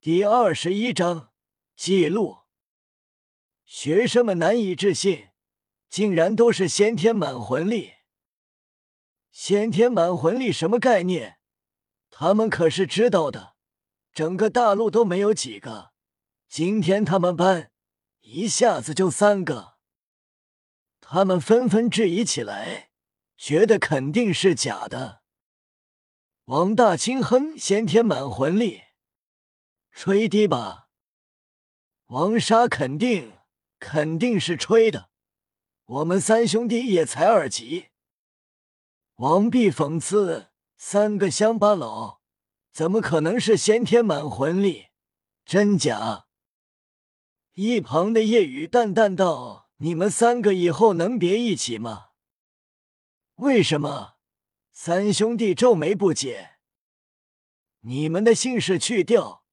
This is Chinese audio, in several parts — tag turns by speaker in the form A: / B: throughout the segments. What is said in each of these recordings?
A: 第二十一章记录。学生们难以置信，竟然都是先天满魂力。先天满魂力什么概念？他们可是知道的，整个大陆都没有几个。今天他们班一下子就三个，他们纷纷质疑起来，觉得肯定是假的。王大清哼，先天满魂力，吹的吧？王沙肯定，肯定是吹的。我们三兄弟也才二级。王弼讽刺：三个乡巴佬，怎么可能是先天满魂力？真假？一旁的夜雨淡淡道：“你们三个以后能别一起吗？”为什么？三兄弟皱眉不解：“你们的姓氏去掉，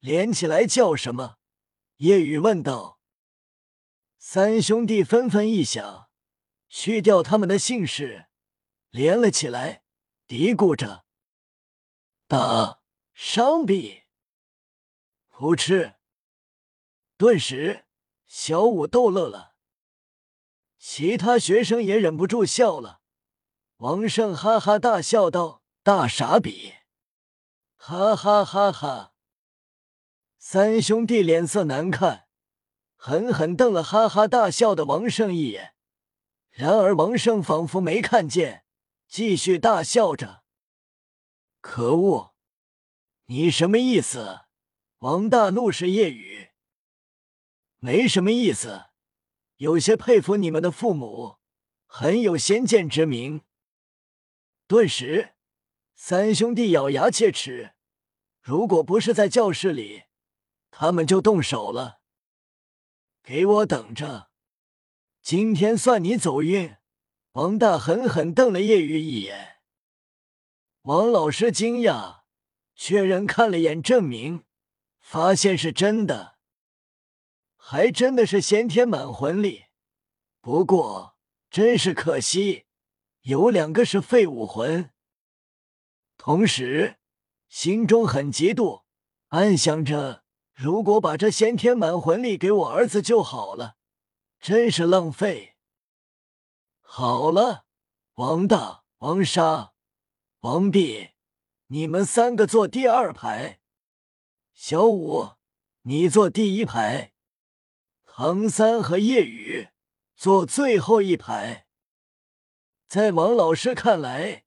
A: 连起来叫什么？”夜雨问道。三兄弟纷纷一想，去掉他们的姓氏，连了起来，嘀咕着：“打伤臂。”噗嗤。顿时，小五逗乐了，其他学生也忍不住笑了。王胜哈哈大笑道：“大傻逼！”哈哈哈哈！三兄弟脸色难看，狠狠瞪了哈哈大笑的王胜一眼。然而王胜仿佛没看见，继续大笑着。可恶！你什么意思？王大怒视夜雨。没什么意思，有些佩服你们的父母，很有先见之明。顿时，三兄弟咬牙切齿，如果不是在教室里，他们就动手了。给我等着，今天算你走运！王大狠狠瞪了叶雨一眼。王老师惊讶，确认看了眼证明，发现是真的。还真的是先天满魂力，不过真是可惜，有两个是废武魂。同时，心中很嫉妒，暗想着如果把这先天满魂力给我儿子就好了，真是浪费。好了，王大、王沙、王弼，你们三个坐第二排，小五，你坐第一排。唐三和叶雨坐最后一排，在王老师看来，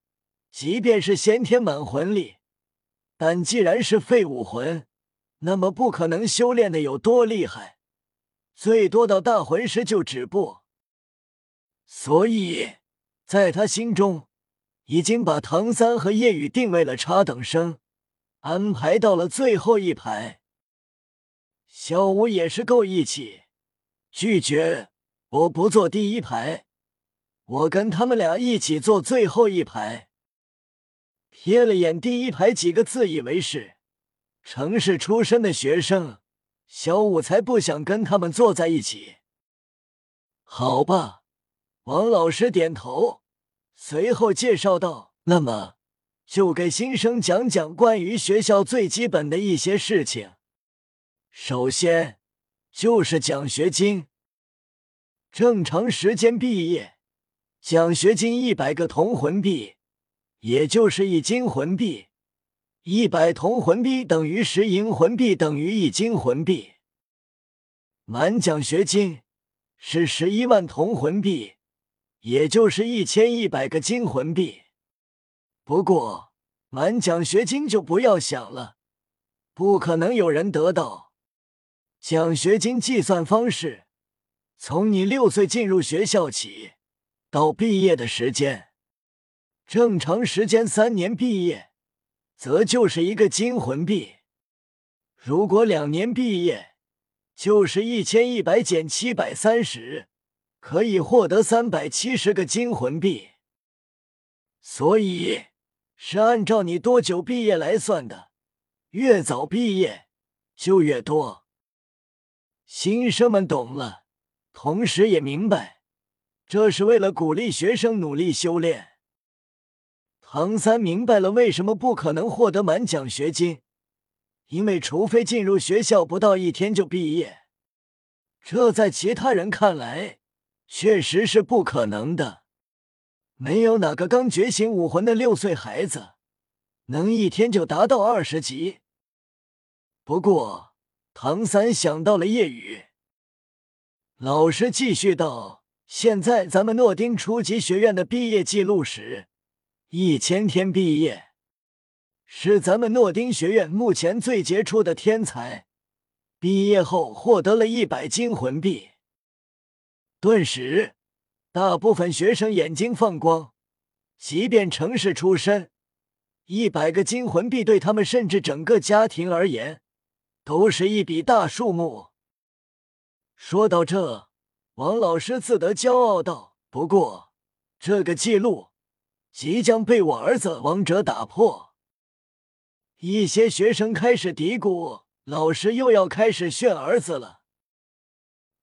A: 即便是先天满魂力，但既然是废武魂，那么不可能修炼的有多厉害，最多到大魂师就止步。所以，在他心中，已经把唐三和叶雨定位了差等生，安排到了最后一排。小五也是够义气。拒绝，我不坐第一排，我跟他们俩一起坐最后一排。瞥了眼第一排几个自以为是城市出身的学生，小五才不想跟他们坐在一起。好吧，王老师点头，随后介绍道：“那么，就给新生讲讲关于学校最基本的一些事情。首先。”就是奖学金，正常时间毕业，奖学金一百个铜魂币，也就是一金魂币。一百铜魂币等于十银魂币等于一金魂币。满奖学金是十一万铜魂币，也就是一千一百个金魂币。不过满奖学金就不要想了，不可能有人得到。奖学金计算方式：从你六岁进入学校起，到毕业的时间，正常时间三年毕业，则就是一个金魂币；如果两年毕业，就是一千一百减七百三十，可以获得三百七十个金魂币。所以是按照你多久毕业来算的，越早毕业就越多。新生们懂了，同时也明白，这是为了鼓励学生努力修炼。唐三明白了为什么不可能获得满奖学金，因为除非进入学校不到一天就毕业，这在其他人看来确实是不可能的。没有哪个刚觉醒武魂的六岁孩子能一天就达到二十级。不过，唐三想到了夜雨。老师继续道：“现在咱们诺丁初级学院的毕业记录时一千天毕业。”是咱们诺丁学院目前最杰出的天才，毕业后获得了一百金魂币。顿时，大部分学生眼睛放光。即便城市出身，一百个金魂币对他们甚至整个家庭而言，都是一笔大数目。说到这，王老师自得骄傲道：“不过，这个记录即将被我儿子王者打破。”一些学生开始嘀咕：“老师又要开始炫儿子了。”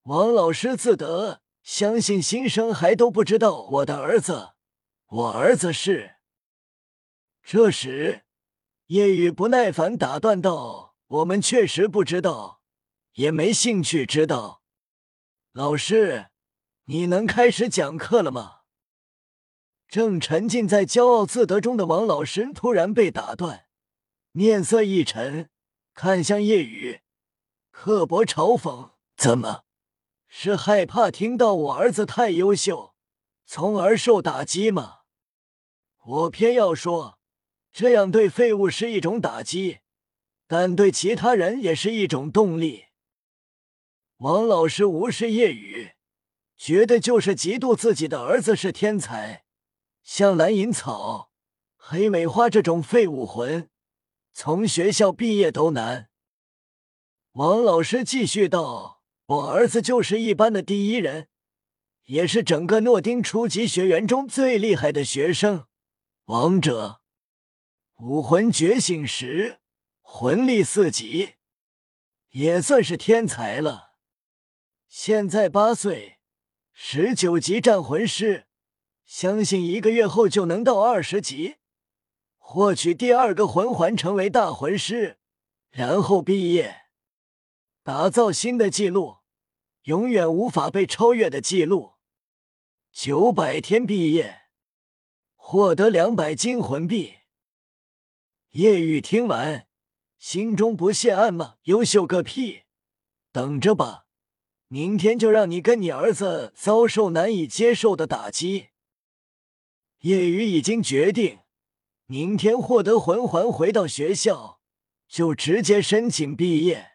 A: 王老师自得，相信新生还都不知道我的儿子，我儿子是。这时，叶雨不耐烦打断道：“我们确实不知道，也没兴趣知道。老师，你能开始讲课了吗？”正沉浸在骄傲自得中的王老师突然被打断。面色一沉，看向叶雨，刻薄嘲讽：“怎么，是害怕听到我儿子太优秀，从而受打击吗？我偏要说，这样对废物是一种打击，但对其他人也是一种动力。”王老师无视叶雨，觉得就是嫉妒自己的儿子是天才，像蓝银草、黑美花这种废武魂。从学校毕业都难。王老师继续道：“我儿子就是一班的第一人，也是整个诺丁初级学员中最厉害的学生，王者，武魂觉醒时魂力四级，也算是天才了。现在八岁，十九级战魂师，相信一个月后就能到二十级。”获取第二个魂环，成为大魂师，然后毕业，打造新的记录，永远无法被超越的记录。九百天毕业，获得两百金魂币。叶雨听完，心中不屑暗骂：“优秀个屁！等着吧，明天就让你跟你儿子遭受难以接受的打击。”叶雨已经决定。明天获得魂环，回到学校就直接申请毕业。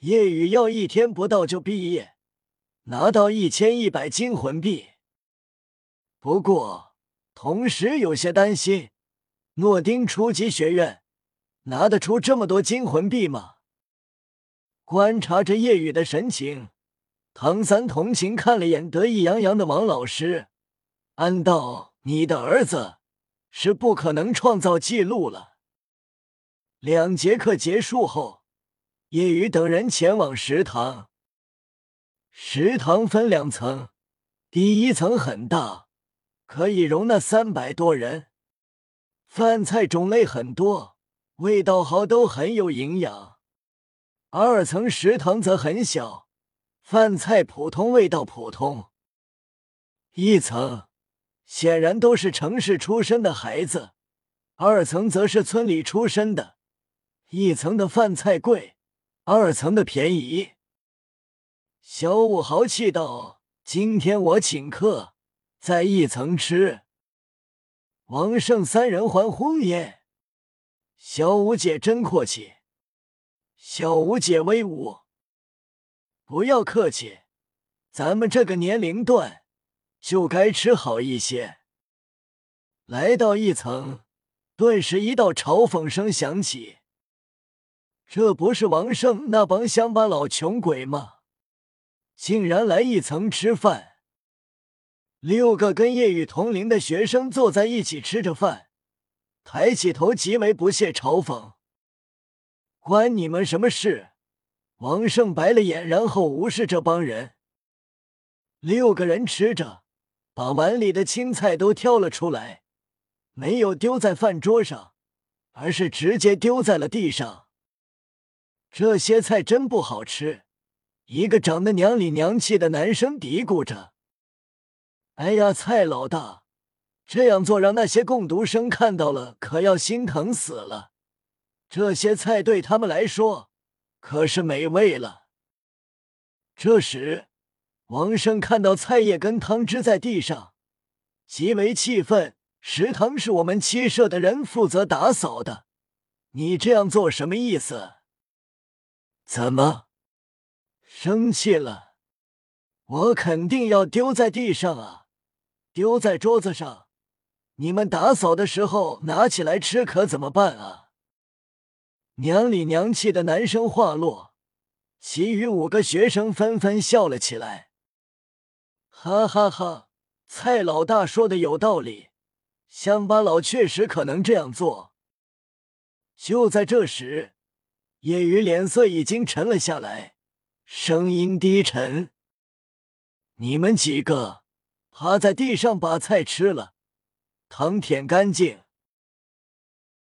A: 叶雨要一天不到就毕业，拿到一千一百金魂币。不过，同时有些担心，诺丁初级学院拿得出这么多金魂币吗？观察着叶雨的神情，唐三同情看了眼得意洋洋的王老师，安道：“你的儿子。”是不可能创造记录了。两节课结束后，叶雨等人前往食堂。食堂分两层，第一层很大，可以容纳三百多人，饭菜种类很多，味道好，都很有营养。二层食堂则很小，饭菜普通，味道普通。一层。显然都是城市出身的孩子，二层则是村里出身的。一层的饭菜贵，二层的便宜。小五豪气道：“今天我请客，在一层吃。”王胜三人欢呼耶！小五姐真阔气，小五姐威武。不要客气，咱们这个年龄段。就该吃好一些。来到一层，顿时一道嘲讽声响起：“这不是王胜那帮乡巴佬穷鬼吗？竟然来一层吃饭！”六个跟叶雨同龄的学生坐在一起吃着饭，抬起头，极为不屑嘲讽：“关你们什么事？”王胜白了眼，然后无视这帮人。六个人吃着。把碗里的青菜都挑了出来，没有丢在饭桌上，而是直接丢在了地上。这些菜真不好吃。一个长得娘里娘气的男生嘀咕着：“哎呀，蔡老大，这样做让那些共读生看到了，可要心疼死了。这些菜对他们来说可是美味了。”这时，王胜看到菜叶跟汤汁在地上，极为气愤。食堂是我们七社的人负责打扫的，你这样做什么意思？怎么？生气了，我肯定要丢在地上啊，丢在桌子上。你们打扫的时候拿起来吃可怎么办啊？娘里娘气的男生话落，其余五个学生纷纷笑了起来。哈哈哈，蔡老大说的有道理，乡巴佬确实可能这样做。就在这时，叶雨脸色已经沉了下来。声音低沉：“你们几个趴在地上把菜吃了，汤舔干净，